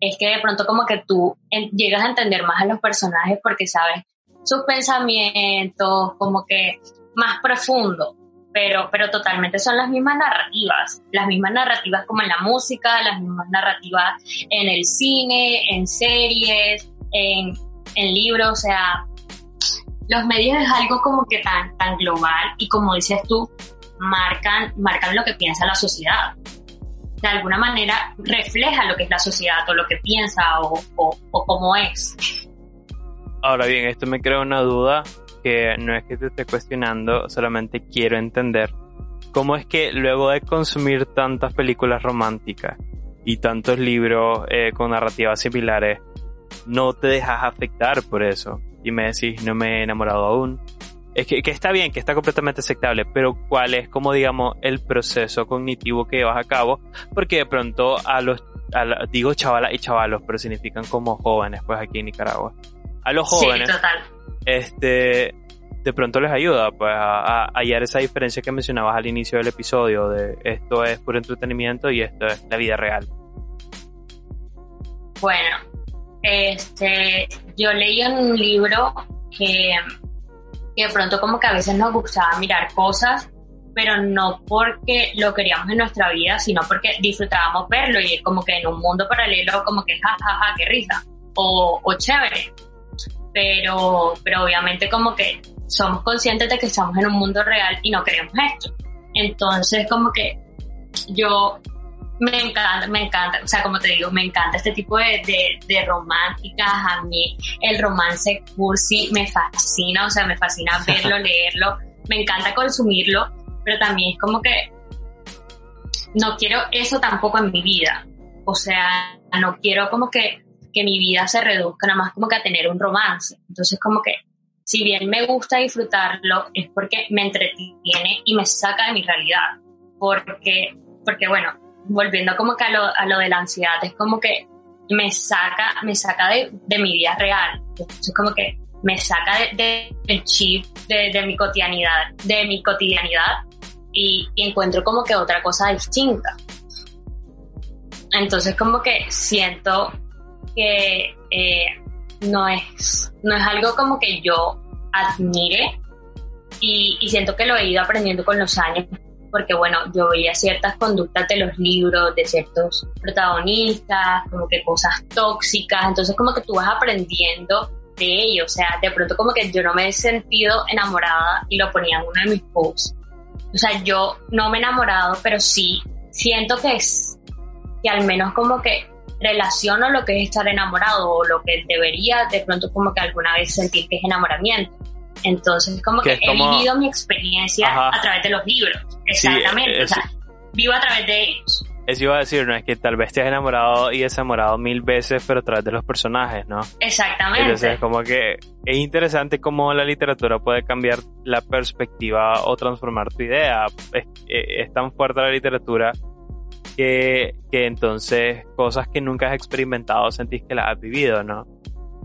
es que de pronto como que tú llegas a entender más a los personajes porque sabes sus pensamientos, como que más profundo. Pero, pero totalmente son las mismas narrativas, las mismas narrativas como en la música, las mismas narrativas en el cine, en series, en, en libros, o sea, los medios es algo como que tan, tan global y como dices tú, marcan, marcan lo que piensa la sociedad. De alguna manera refleja lo que es la sociedad o lo que piensa o, o, cómo es. Ahora bien, esto me crea una duda que no es que te esté cuestionando, solamente quiero entender cómo es que luego de consumir tantas películas románticas y tantos libros eh, con narrativas similares, no te dejas afectar por eso y me decís no me he enamorado aún. Es que, está bien, que está completamente aceptable, pero ¿cuál es, como digamos, el proceso cognitivo que llevas a cabo? Porque de pronto a los, digo chavalas y chavalos, pero significan como jóvenes, pues aquí en Nicaragua. A los jóvenes, este, de pronto les ayuda, pues, a, a hallar esa diferencia que mencionabas al inicio del episodio de esto es puro entretenimiento y esto es la vida real. Bueno, este, yo leí un libro que, de pronto como que a veces nos gustaba mirar cosas, pero no porque lo queríamos en nuestra vida, sino porque disfrutábamos verlo y como que en un mundo paralelo como que jajaja, ja, ja, qué risa, o, o chévere. Pero, pero obviamente como que somos conscientes de que estamos en un mundo real y no queremos esto. Entonces como que yo me encanta, me encanta, o sea, como te digo, me encanta este tipo de, de, románticas, a mí el romance cursi me fascina, o sea, me fascina verlo, leerlo, me encanta consumirlo, pero también es como que no quiero eso tampoco en mi vida, o sea, no quiero como que, que mi vida se reduzca nada más como que a tener un romance, entonces como que si bien me gusta disfrutarlo, es porque me entretiene y me saca de mi realidad, porque, porque bueno, volviendo como que a lo, a lo de la ansiedad, es como que me saca, me saca de, de mi vida real. Es como que me saca de, del chip de, de, mi cotidianidad, de mi cotidianidad y, encuentro como que otra cosa distinta. Entonces como que siento que eh, no, es, no es algo como que yo admire y, y siento que lo he ido aprendiendo con los años porque bueno, yo veía ciertas conductas de los libros, de ciertos protagonistas, como que cosas tóxicas, entonces como que tú vas aprendiendo de ello, o sea, de pronto como que yo no me he sentido enamorada y lo ponía en uno de mis posts. O sea, yo no me he enamorado, pero sí siento que es, que al menos como que relaciono lo que es estar enamorado o lo que debería de pronto como que alguna vez sentir que es enamoramiento. Entonces, como que, he vivido mi experiencia a través de los libros. Exactamente. o sea, vivo a través de ellos. Eso iba a decir, no es que tal vez te has enamorado y desamorado mil veces, pero a través de los personajes, ¿no? Exactamente. Entonces, como que es interesante cómo la literatura puede cambiar la perspectiva o transformar tu idea. Es, es tan fuerte la literatura que, que entonces cosas que nunca has experimentado sentís que las has vivido, ¿no?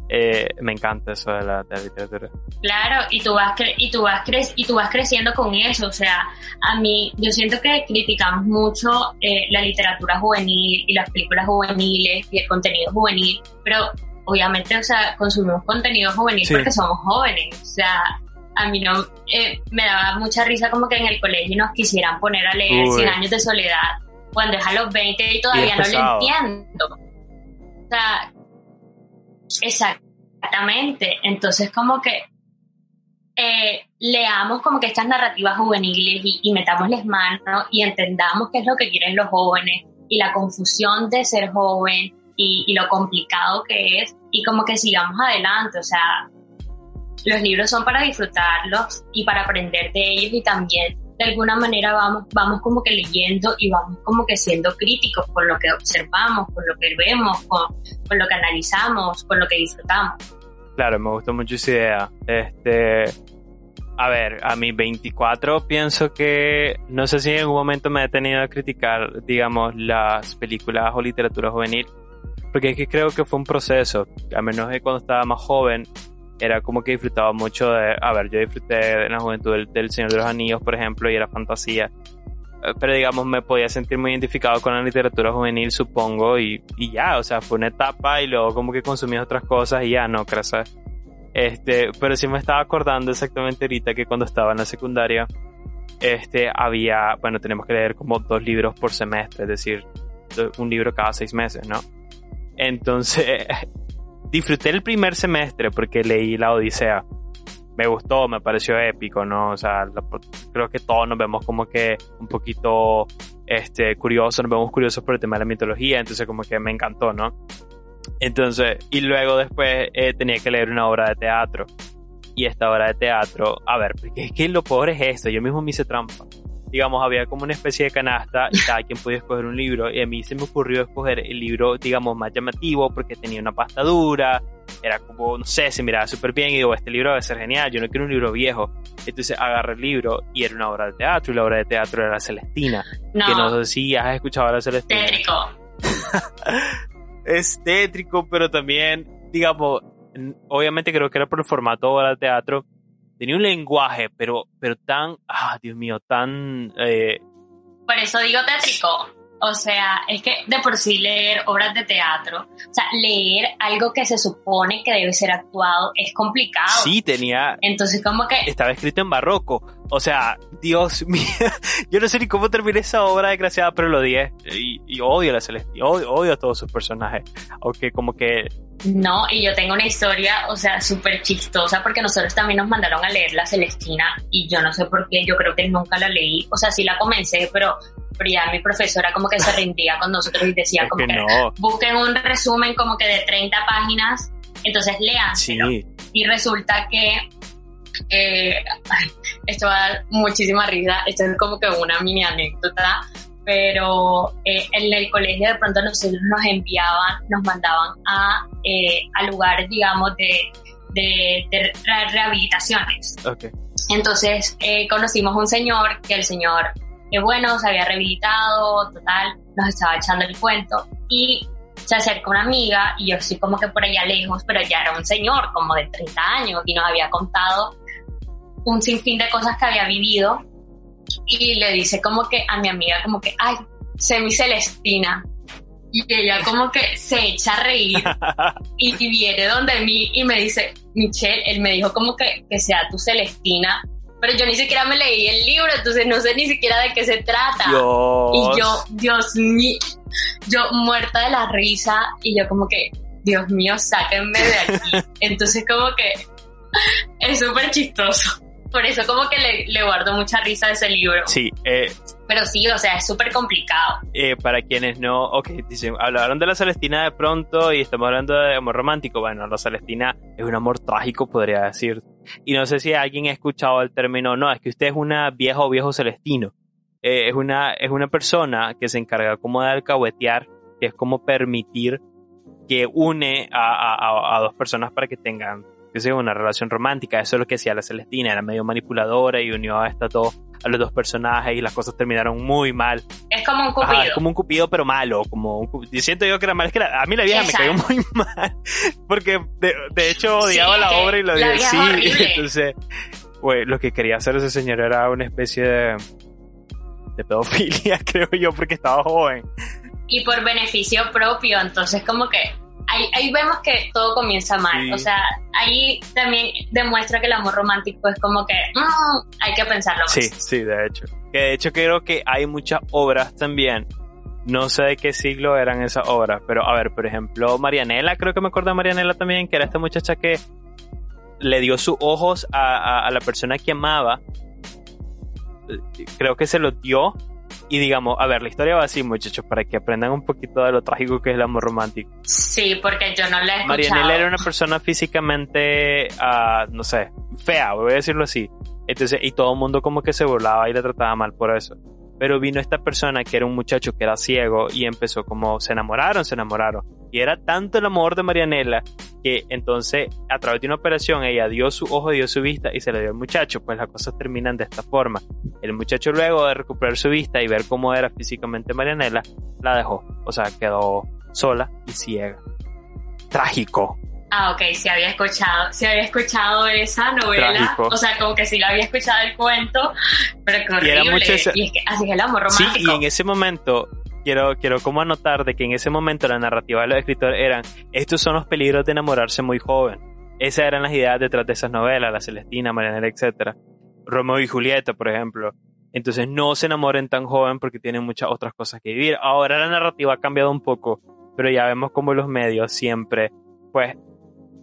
Eh, me encanta eso de la, literatura. Claro, y tú vas y tú vas cre y tú vas creciendo con eso, o sea, a mí yo siento que criticamos mucho eh, la literatura juvenil y las películas juveniles y el contenido juvenil, pero obviamente, o sea, consumimos contenido juvenil porque somos jóvenes, o sea, a mí no eh, me daba mucha risa como que en el colegio nos quisieran poner a leer Cien años de soledad cuando es a los 20 y todavía no lo entiendo. O sea, Exactamente. Entonces, como que eh, leamos como que estas narrativas juveniles y, y metámosles mano y entendamos qué es lo que quieren los jóvenes y la confusión de ser joven y, y, lo complicado que es y como que sigamos adelante. O sea, los libros son para disfrutarlos y para aprender de ellos y también de alguna manera vamos, vamos como que leyendo y vamos como que siendo críticos con lo que observamos, con lo que vemos, con, con lo que analizamos, con lo que disfrutamos. Claro, me gustó mucho esa idea. Este, a ver, a mis 24 pienso que no sé si en algún momento me he tenido a criticar, digamos, las películas o literatura juvenil, porque es que creo que fue un proceso, a menos que cuando estaba más joven, era como que disfrutaba mucho de, a ver, yo disfruté en la juventud del, Señor de los Anillos, por ejemplo, y era fantasía, eh, pero digamos me podía sentir muy identificado con la literatura juvenil, supongo, y, y ya, o sea, fue una etapa y luego como que consumí otras cosas y ya, no, crees. Este, pero sí me estaba acordando exactamente ahorita que cuando estaba en la secundaria, este, había, bueno, tenemos que leer como dos libros por semestre, es decir, un libro cada seis meses, ¿no? Entonces, disfruté el primer semestre porque leí la Odisea. Me gustó, me pareció épico, ¿no? O sea, creo que todos nos vemos como que un poquito este, curiosos, nos vemos curiosos por el tema de la mitología, entonces como que me encantó, ¿no? Entonces, y luego después eh, tenía que leer una obra de teatro. Y esta obra de teatro, a ver, porque es que lo pobre es esto, yo mismo me hice trampa digamos, había como una especie de canasta y cada quien podía escoger un libro y a mí se me ocurrió escoger el libro, digamos, más llamativo porque tenía una pasta dura, era como, no sé, se miraba súper bien y digo, este libro debe ser genial, yo no quiero un libro viejo. Entonces agarré el libro y era una obra de teatro y la obra de teatro era Celestina. Que no sé si has escuchado a la Celestina. Tétrico. es tétrico, pero también, digamos, obviamente creo que era por el formato obra de teatro tenía un lenguaje, pero, pero tan, ah, Dios mío, tan... Eh... Por eso digo tétrico. O sea, es que de por sí leer obras de teatro, o sea, leer algo que se supone que debe ser actuado es complicado. Sí, tenía. Entonces, como que. Estaba escrito en barroco. O sea, Dios mío. Yo no sé ni cómo terminé esa obra desgraciada, pero lo dije. Y, odio a la Celestina. Odio, odio, a todos sus personajes. Aunque, como que. No, y yo tengo una historia, o sea, súper chistosa, porque nosotros también nos mandaron a leer la Celestina, y yo no sé por qué, yo creo que nunca la leí. O sea, sí la comencé, pero pero ya mi profesora como que se rindía con nosotros y decía como que, busquen un resumen como que de 30 páginas, entonces lean. Sí. Y resulta que eh, esto va a dar muchísima risa, esto es como que una mini anécdota, pero eh, en el colegio de pronto nosotros nos enviaban, nos mandaban a, eh, a lugares, digamos, de, de, de rehabilitaciones. Okay. Entonces conocimos un señor que el señor que bueno, se había rehabilitado, total, nos estaba echando el cuento. Y se acerca una amiga y yo estoy como que por allá lejos, pero ya era un señor como de 30 años y nos había contado un sinfín de cosas que había vivido. Y le dice como que a mi amiga como que, ay, semi Celestina. Y ella como que se echa a reír y, viene donde mí y me dice, Michelle, él me dijo como que, que sea tu Celestina pero yo ni siquiera me leí el libro, entonces no sé ni siquiera de qué se trata. Y yo, Dios mío, yo muerta de la risa y yo como que, Dios mío, sáquenme de aquí. Entonces como que es súper chistoso. Por eso como que le, le, guardo mucha risa a ese libro. Sí, eh, Pero sí, o sea, es súper complicado. Eh, para quienes no, ok, dicen, hablaron de la Celestina de pronto y estamos hablando de amor romántico. Bueno, la Celestina es un amor trágico, podría decir. Y no sé si alguien ha escuchado el término, no, es que usted es una vieja o viejo celestino. Eh, es, una, es una persona que se encarga como de alcahuetear, que es como permitir que une a, a, a dos personas para que tengan sea una relación romántica. Eso es lo que decía la Celestina, era medio manipuladora y unió a esta dos, a los dos personajes y las cosas terminaron muy mal. Es como un cupido. Ajá, es como un cupido pero malo, como un, siento yo que era mal, es que la- a mí la vieja Exacto. me cayó muy mal, porque de, de hecho odiaba Sí, la obra y lo la sí, entonces, güey, lo que quería hacer ese señor era una especie de, de pedofilia, creo yo, porque estaba joven. y por beneficio propio, entonces como que ahí, ahí vemos que todo comienza mal, Sí. o sea, ahí también demuestra que el amor romántico es como que mm, hay que pensarlo más. Sí, sí, de hecho. Que de hecho creo que hay muchas obras también. No sé de qué siglo eran esas obras, pero a ver, por ejemplo, Marianela, creo que me acuerdo de Marianela también, que era esta muchacha que le dio sus ojos a, a- a la persona que amaba. Creo que se los dio. Y digamos, a ver, la historia va así, muchachos, para que aprendan un poquito de lo trágico que es el amor romántico. Sí, porque yo no la he. Marianela era una persona físicamente, ah, no sé, fea, voy a decirlo así. Entonces, y todo el mundo como que se burlaba y le trataba mal por eso. Pero vino esta persona que era un muchacho que era ciego y empezó como, se enamoraron, se enamoraron. Y era tanto el amor de Marianela que entonces, a través de una operación, ella dio su ojo, dio su vista y se le dio al muchacho. Pues las cosas terminan de esta forma. El muchacho luego de recuperar su vista y ver cómo era físicamente Marianela, la dejó. O sea, quedó sola y ciega. Trágico. Ah, ok, sí había escuchado, sí había escuchado esa novela, Trágico. o sea, como que sí la había escuchado el cuento, pero qué Y horrible. era mucho ese- Y es que así es el amor Sí, romántico. y en ese momento quiero, quiero como anotar de que en ese momento la narrativa de los escritores eran, estos son los peligros de enamorarse muy joven. Esas eran las ideas detrás de esas novelas, La Celestina, Marianela, etcétera. Romeo y Julieta, por ejemplo. Entonces no se enamoren tan joven porque tienen muchas otras cosas que vivir. Ahora la narrativa ha cambiado un poco, pero ya vemos como los medios siempre, pues,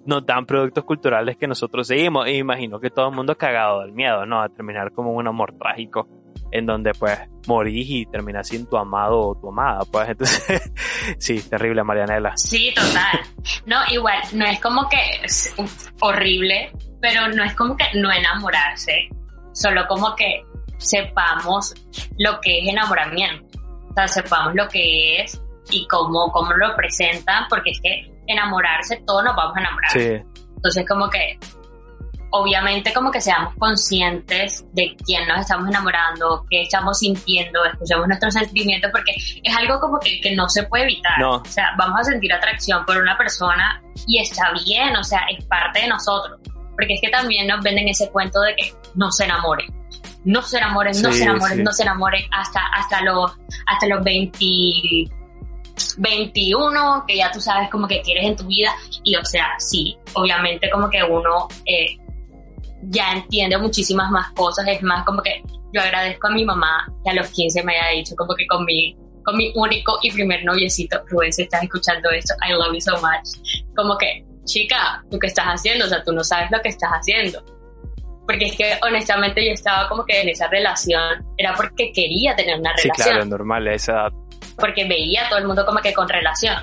nos dan productos culturales que nosotros seguimos. E imagino que todo el mundo cagado del miedo, ¿no? A terminar como un amor trágico en donde pues morís y terminás sin tu amado o tu amada, pues entonces sí, terrible Marianela. Sí, total. No, igual, no es como que es horrible, pero no es como que no enamorarse, solo como que sepamos lo que es enamoramiento, o sea, sepamos lo que es y cómo, cómo lo presentan, porque es que enamorarse, todos nos vamos a enamorar. Sí, Entonces, como que, obviamente, como que seamos conscientes de quién nos estamos enamorando, qué estamos sintiendo, escuchemos nuestros sentimientos, porque es algo como que, que no se puede evitar. No. O sea, vamos a sentir atracción por una persona y está bien, o sea, es parte de nosotros. Porque es que también nos venden ese cuento de que no se enamoren. No se enamoren, no se enamoren, sí. no se enamoren hasta, hasta los, hasta los 20, 21, que ya tú sabes como que quieres en tu vida. Y o sea, sí, obviamente como que uno eh, ya entiende muchísimas más cosas. Es más como que yo agradezco a mi mamá que a los 15 me haya dicho como que con mi, con mi único y primer noviecito, Rubén, si estás escuchando esto, I love you so much. Como que, chica, ¿tú qué estás haciendo? O sea, tú no sabes lo que estás haciendo. Porque es que honestamente yo estaba como que en esa relación, era porque quería tener una sí, relación claro, normal, a esa edad. porque veía a todo el mundo como que con relación.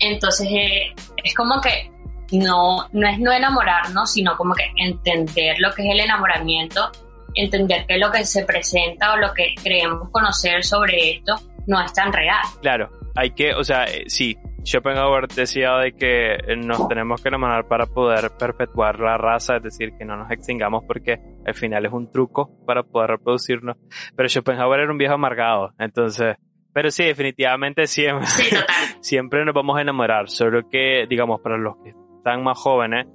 Entonces eh, es como que no, no es no enamorarnos, sino como que entender lo que es el enamoramiento, entender que lo que se presenta o lo que creemos conocer sobre esto no es tan real. Claro, hay que, o sea, eh, sí, Schopenhauer decía de que eh, nos tenemos que enamorar para poder perpetuar la raza, es decir, que no nos extingamos porque al final es un truco para poder reproducirnos. Pero Schopenhauer era un viejo amargado, entonces, pero sí, definitivamente siempre, Sí, siempre nos vamos a enamorar, solo que, digamos, para los que están más jóvenes,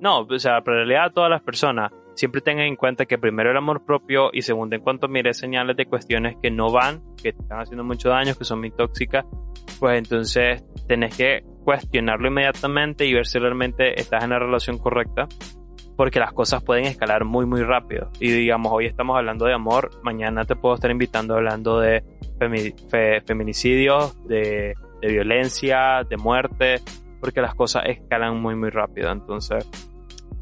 no, o sea, en realidad todas las personas, siempre tengan en cuenta que primero el amor propio y segundo, en cuanto mires señales de cuestiones que no van, que te están haciendo mucho daño, que son muy tóxicas, pues entonces tenés que cuestionarlo inmediatamente y ver si realmente estás en la relación correcta, porque las cosas pueden escalar muy, muy rápido. Y digamos, hoy estamos hablando de amor, mañana te puedo estar invitando hablando de femi- fe- feminicidios, de violencia, de muerte, porque las cosas escalan muy, muy rápido. Entonces,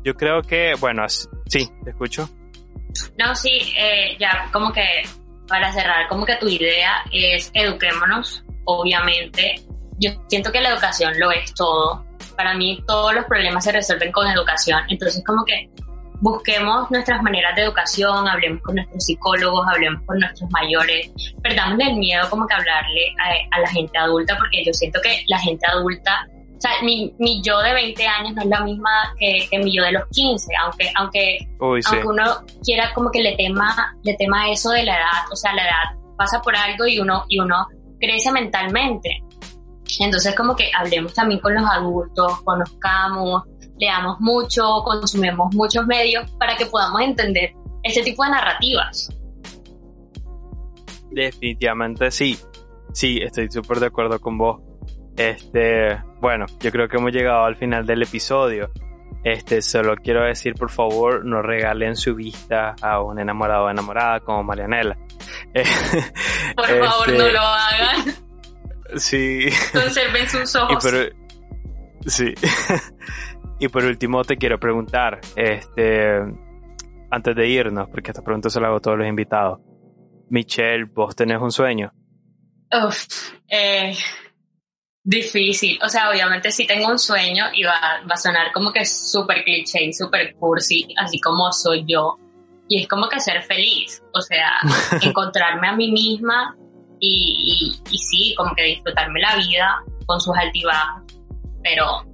yo creo que, bueno, sí, te escucho. No, sí, eh, ya como que para cerrar como que tu idea es eduquémonos, obviamente. Yo siento que la educación lo es todo. Para mí todos los problemas se resuelven con educación. Entonces como que busquemos nuestras maneras de educación, hablemos con nuestros psicólogos, hablemos con nuestros mayores, perdamos el miedo como que hablarle a, la gente adulta, porque yo siento que la gente adulta, o sea, mi, mi yo de 20 años no es la misma que, que mi yo de los 15, aunque, aunque, aunque uno quiera como que le tema, le tema eso de la edad, o sea, la edad pasa por algo y uno, y uno crece mentalmente. Entonces como que hablemos también con los adultos, conozcamos, leamos mucho, consumimos muchos medios para que podamos entender ese tipo de narrativas. Definitivamente sí. Sí, estoy súper de acuerdo con vos. Este, bueno, yo creo que hemos llegado al final del episodio. Este, solo quiero decir, por favor, no regalen su vista a un enamorado o enamorada como Marianela. por favor, no este, lo hagan. Sí. Conserven sus ojos. sí. Y por último te quiero preguntar, este, antes de irnos, porque esta pregunta se la hago a todos los invitados. Michelle, ¿vos tenés un sueño? Uf, eh, difícil. O sea, obviamente sí tengo un sueño y va, va a sonar como que súper cliché y súper cursi, así como soy yo. Y es como que ser feliz, o sea, encontrarme a mí misma y, y, y sí, como que disfrutarme la vida con sus altibajos, pero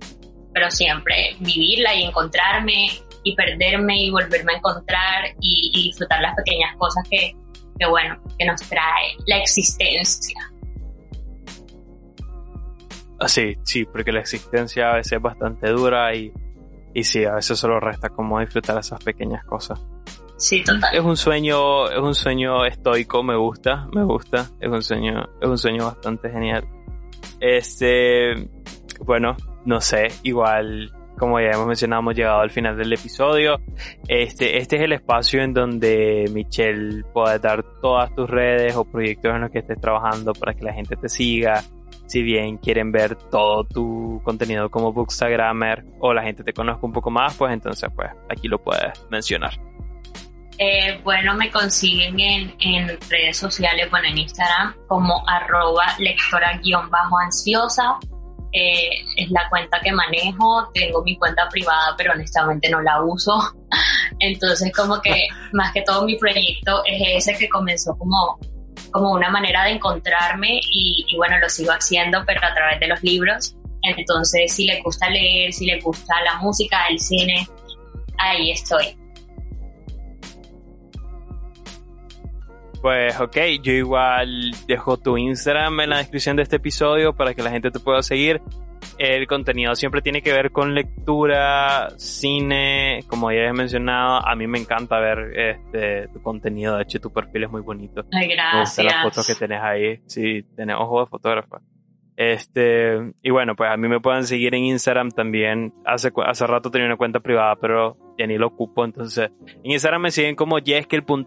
pero siempre vivirla y encontrarme y perderme y volverme a encontrar y, disfrutar las pequeñas cosas que, que, bueno, que nos trae la existencia. Sí, sí, porque la existencia a veces es bastante dura y, y sí, a veces solo resta como disfrutar esas pequeñas cosas. Sí, total. Es un sueño, es un sueño estoico, me gusta, me gusta, es un sueño, es un sueño bastante genial. Este, bueno, no sé, igual como ya hemos mencionado, hemos llegado al final del episodio. Este, este es el espacio en donde Michelle puede dar todas tus redes o proyectos en los que estés trabajando para que la gente te siga. Si bien quieren ver todo tu contenido como Bookstagrammer o la gente te conozca un poco más, pues entonces pues aquí lo puedes mencionar. Eh, bueno, me consiguen en, en, redes sociales, bueno, en Instagram como arroba lectora-ansiosa eh, es la cuenta que manejo, tengo mi cuenta privada, pero honestamente no la uso. Entonces, como que más que todo mi proyecto es ese que comenzó como, como una manera de encontrarme y, y bueno, lo sigo haciendo, pero a través de los libros. Entonces, si le gusta leer, si le gusta la música, el cine, ahí estoy. Pues ok, yo igual dejo tu Instagram en la descripción de este episodio para que la gente te pueda seguir. El contenido siempre tiene que ver con lectura, cine, como ya he mencionado, a mí me encanta ver este tu contenido, de hecho tu perfil es muy bonito. Ay, gracias. las fotos que tenés ahí, sí, tenés ojo de fotógrafa. Este, y bueno, pues a mí me pueden seguir en Instagram también. Hace, hace rato tenía una cuenta privada, pero ya ni lo ocupo. Entonces, en Instagram me siguen como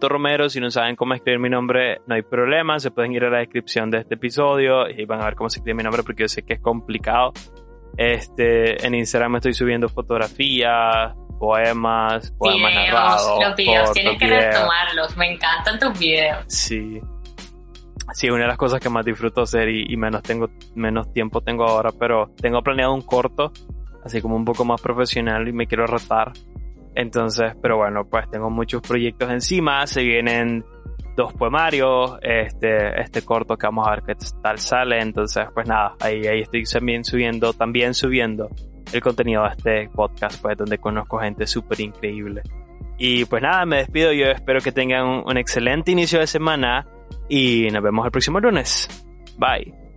Romero Si no saben cómo escribir mi nombre, no hay problema. Se pueden ir a la descripción de este episodio y van a ver cómo se escribe mi nombre porque yo sé que es complicado. Este, en Instagram estoy subiendo fotografías, poemas, poemas narrados. Los videos, tienes que retomarlos. Me encantan tus videos. Sí sí, una de las cosas que más disfruto hacer y, menos tengo, menos tiempo tengo ahora, pero tengo planeado un corto, así como un poco más profesional y me quiero retar. Entonces, pero bueno, pues tengo muchos proyectos encima, se vienen dos poemarios, este, este corto que vamos a ver qué tal sale, entonces pues nada, ahí, ahí estoy también subiendo, también subiendo el contenido de este podcast, pues donde conozco gente súper increíble. Y pues nada, me despido, yo espero que tengan un excelente inicio de semana y nos vemos el próximo lunes. Bye.